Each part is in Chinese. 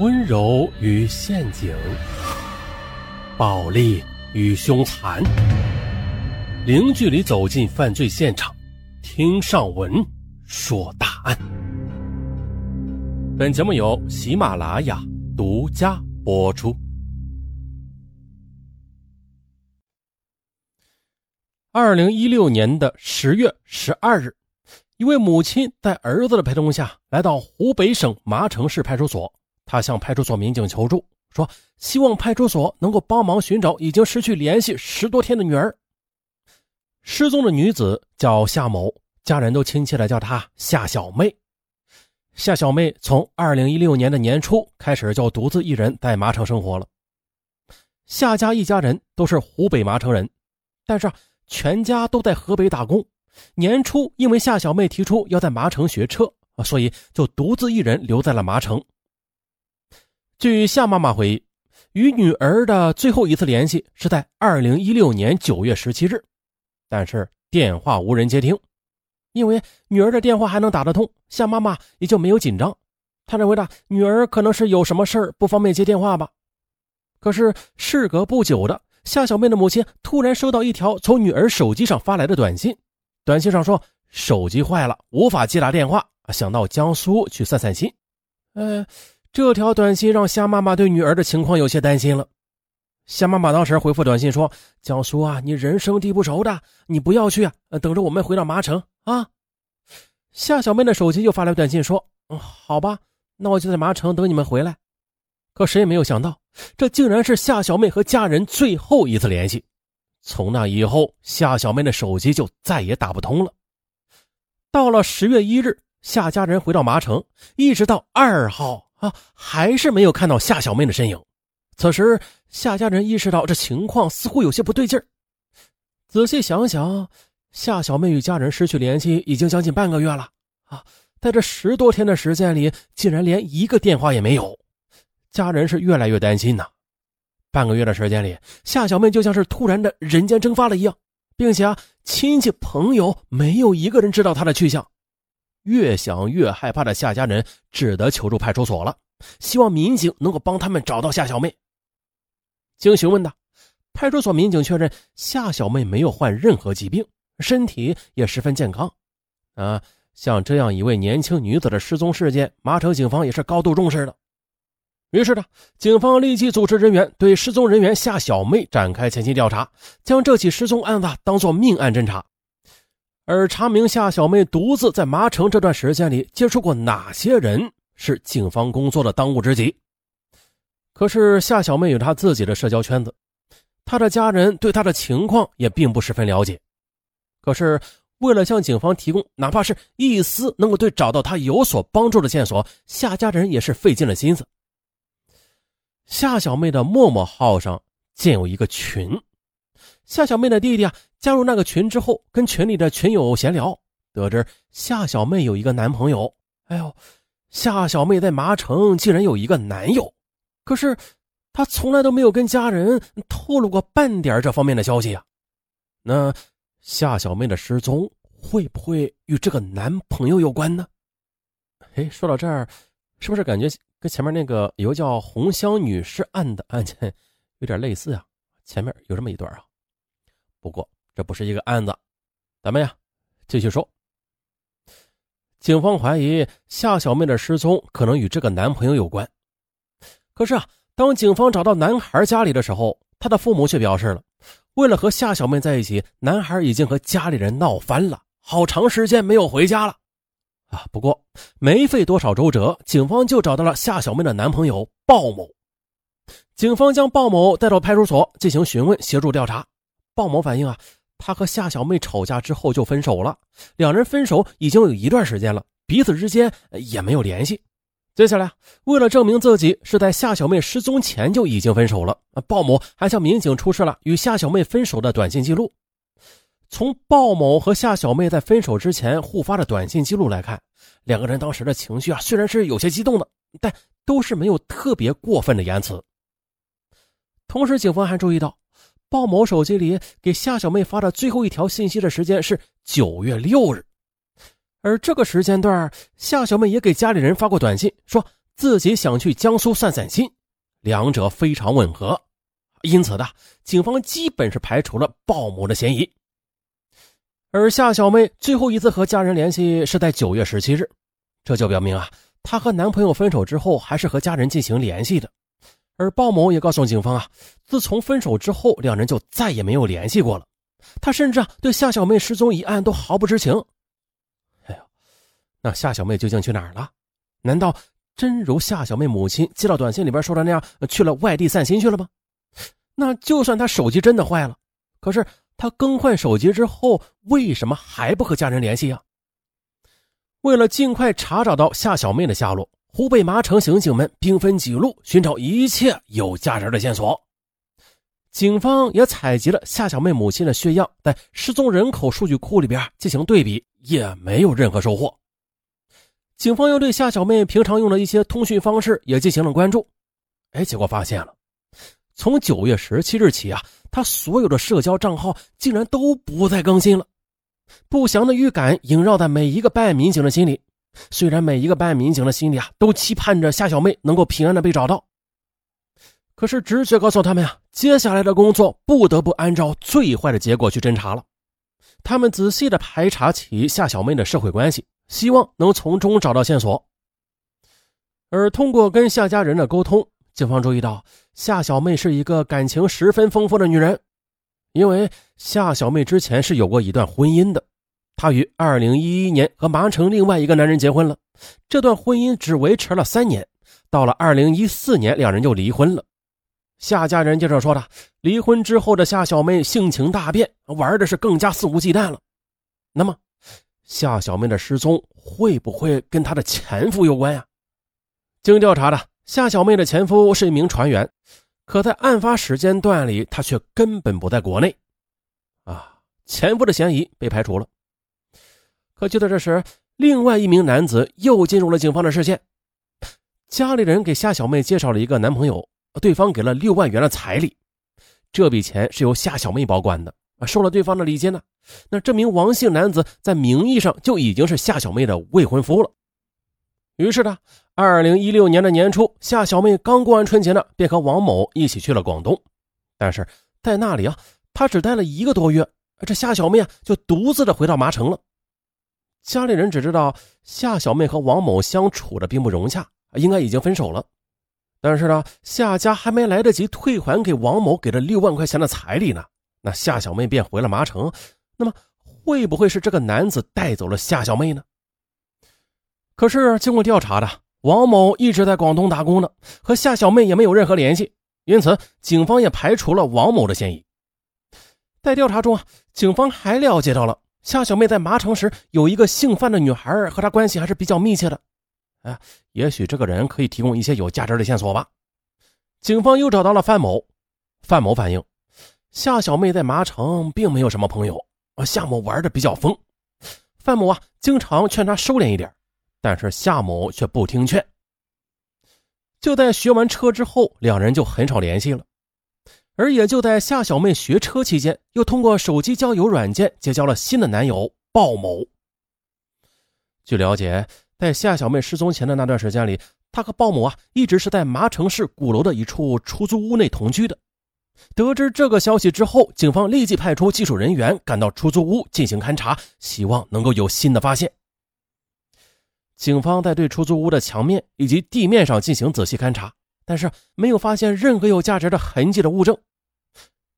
温柔与陷阱，暴力与凶残，零距离走进犯罪现场，听上文说大案。本节目由喜马拉雅独家播出。二零一六年的十月十二日，一位母亲在儿子的陪同下来到湖北省麻城市派出所。他向派出所民警求助，说希望派出所能够帮忙寻找已经失去联系十多天的女儿。失踪的女子叫夏某，家人都亲切的叫她夏小妹。夏小妹从二零一六年的年初开始就独自一人在麻城生活了。夏家一家人都是湖北麻城人，但是全家都在河北打工。年初因为夏小妹提出要在麻城学车啊，所以就独自一人留在了麻城。据夏妈妈回忆，与女儿的最后一次联系是在二零一六年九月十七日，但是电话无人接听，因为女儿的电话还能打得通，夏妈妈也就没有紧张。她认为呢，女儿可能是有什么事儿不方便接电话吧。可是事隔不久的，夏小妹的母亲突然收到一条从女儿手机上发来的短信，短信上说手机坏了，无法接打电话，想到江苏去散散心。嗯。这条短信让夏妈妈对女儿的情况有些担心了。夏妈妈当时回复短信说：“江叔啊，你人生地不熟的，你不要去啊，等着我们回到麻城啊。”夏小妹的手机又发来短信说：“嗯，好吧，那我就在麻城等你们回来。”可谁也没有想到，这竟然是夏小妹和家人最后一次联系。从那以后，夏小妹的手机就再也打不通了。到了十月一日，夏家人回到麻城，一直到二号。啊，还是没有看到夏小妹的身影。此时，夏家人意识到这情况似乎有些不对劲儿。仔细想想，夏小妹与家人失去联系已经将近半个月了啊，在这十多天的时间里，竟然连一个电话也没有。家人是越来越担心呐。半个月的时间里，夏小妹就像是突然的人间蒸发了一样，并且啊，亲戚朋友没有一个人知道她的去向。越想越害怕的夏家人只得求助派出所了，希望民警能够帮他们找到夏小妹。经询问的派出所民警确认，夏小妹没有患任何疾病，身体也十分健康。啊，像这样一位年轻女子的失踪事件，麻城警方也是高度重视的。于是呢，警方立即组织人员对失踪人员夏小妹展开前期调查，将这起失踪案子当作命案侦查。而查明夏小妹独自在麻城这段时间里接触过哪些人，是警方工作的当务之急。可是夏小妹有她自己的社交圈子，她的家人对她的情况也并不十分了解。可是为了向警方提供哪怕是一丝能够对找到她有所帮助的线索，夏家人也是费尽了心思。夏小妹的陌陌号上建有一个群。夏小妹的弟弟啊，加入那个群之后，跟群里的群友闲聊，得知夏小妹有一个男朋友。哎呦，夏小妹在麻城竟然有一个男友，可是她从来都没有跟家人透露过半点这方面的消息啊。那夏小妹的失踪会不会与这个男朋友有关呢？哎，说到这儿，是不是感觉跟前面那个有个叫红香女士案的案件有点类似啊？前面有这么一段啊。不过这不是一个案子，咱们呀继续说。警方怀疑夏小妹的失踪可能与这个男朋友有关。可是啊，当警方找到男孩家里的时候，他的父母却表示了，为了和夏小妹在一起，男孩已经和家里人闹翻了，好长时间没有回家了。啊，不过没费多少周折，警方就找到了夏小妹的男朋友鲍某。警方将鲍某带到派出所进行询问，协助调查。鲍某反映啊，他和夏小妹吵架之后就分手了，两人分手已经有一段时间了，彼此之间也没有联系。接下来，为了证明自己是在夏小妹失踪前就已经分手了，鲍某还向民警出示了与夏小妹分手的短信记录。从鲍某和夏小妹在分手之前互发的短信记录来看，两个人当时的情绪啊，虽然是有些激动的，但都是没有特别过分的言辞。同时，警方还注意到。鲍某手机里给夏小妹发的最后一条信息的时间是九月六日，而这个时间段，夏小妹也给家里人发过短信，说自己想去江苏散散心，两者非常吻合，因此呢警方基本是排除了鲍某的嫌疑。而夏小妹最后一次和家人联系是在九月十七日，这就表明啊，她和男朋友分手之后还是和家人进行联系的。而鲍某也告诉警方啊，自从分手之后，两人就再也没有联系过了。他甚至啊，对夏小妹失踪一案都毫不知情。哎呦，那夏小妹究竟去哪儿了？难道真如夏小妹母亲接到短信里边说的那样，去了外地散心去了吗？那就算他手机真的坏了，可是他更换手机之后，为什么还不和家人联系啊？为了尽快查找到夏小妹的下落。湖北麻城刑警们兵分几路寻找一切有价值的线索，警方也采集了夏小妹母亲的血样，在失踪人口数据库里边进行对比，也没有任何收获。警方又对夏小妹平常用的一些通讯方式也进行了关注，哎，结果发现了，从九月十七日起啊，她所有的社交账号竟然都不再更新了，不祥的预感萦绕在每一个办案民警的心里。虽然每一个办案民警的心里啊，都期盼着夏小妹能够平安的被找到，可是直觉告诉他们啊，接下来的工作不得不按照最坏的结果去侦查了。他们仔细的排查起夏小妹的社会关系，希望能从中找到线索。而通过跟夏家人的沟通，警方注意到夏小妹是一个感情十分丰富的女人，因为夏小妹之前是有过一段婚姻的。她于二零一一年和麻城另外一个男人结婚了，这段婚姻只维持了三年，到了二零一四年，两人就离婚了。夏家人接着说的，离婚之后的夏小妹性情大变，玩的是更加肆无忌惮了。那么，夏小妹的失踪会不会跟她的前夫有关呀？经调查的，夏小妹的前夫是一名船员，可在案发时间段里，他却根本不在国内。啊，前夫的嫌疑被排除了。可就在这时，另外一名男子又进入了警方的视线。家里人给夏小妹介绍了一个男朋友，对方给了六万元的彩礼，这笔钱是由夏小妹保管的。收了对方的礼金呢，那这名王姓男子在名义上就已经是夏小妹的未婚夫了。于是呢，二零一六年的年初，夏小妹刚过完春节呢，便和王某一起去了广东。但是在那里啊，她只待了一个多月，这夏小妹啊就独自的回到麻城了。家里人只知道夏小妹和王某相处的并不融洽，应该已经分手了。但是呢，夏家还没来得及退还给王某给的六万块钱的彩礼呢，那夏小妹便回了麻城。那么，会不会是这个男子带走了夏小妹呢？可是经过调查的，王某一直在广东打工呢，和夏小妹也没有任何联系，因此警方也排除了王某的嫌疑。在调查中啊，警方还了解到了。夏小妹在麻城时有一个姓范的女孩，和她关系还是比较密切的。哎，也许这个人可以提供一些有价值的线索吧。警方又找到了范某，范某反映，夏小妹在麻城并没有什么朋友，夏某玩的比较疯。范某啊，经常劝她收敛一点，但是夏某却不听劝。就在学完车之后，两人就很少联系了。而也就在夏小妹学车期间，又通过手机交友软件结交了新的男友鲍某。据了解，在夏小妹失踪前的那段时间里，她和鲍某啊一直是在麻城市鼓楼的一处出租屋内同居的。得知这个消息之后，警方立即派出技术人员赶到出租屋进行勘查，希望能够有新的发现。警方在对出租屋的墙面以及地面上进行仔细勘查。但是没有发现任何有价值的痕迹的物证。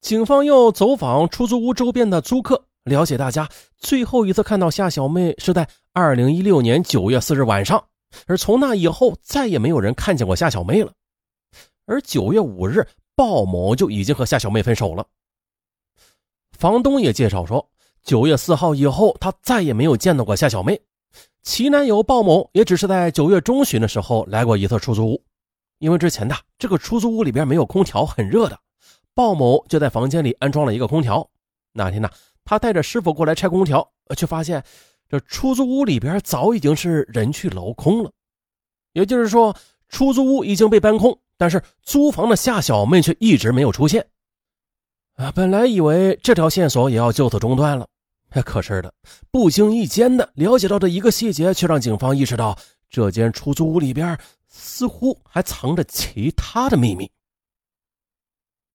警方又走访出租屋周边的租客，了解大家最后一次看到夏小妹是在二零一六年九月四日晚上，而从那以后再也没有人看见过夏小妹了。而九月五日，鲍某就已经和夏小妹分手了。房东也介绍说，九月四号以后，他再也没有见到过夏小妹。其男友鲍某也只是在九月中旬的时候来过一次出租屋。因为之前的这个出租屋里边没有空调，很热的，鲍某就在房间里安装了一个空调。那天呢，他带着师傅过来拆空调，却发现这出租屋里边早已经是人去楼空了。也就是说，出租屋已经被搬空，但是租房的夏小妹却一直没有出现。啊，本来以为这条线索也要就此中断了，可是的，不经意间的了解到的一个细节，却让警方意识到这间出租屋里边。似乎还藏着其他的秘密。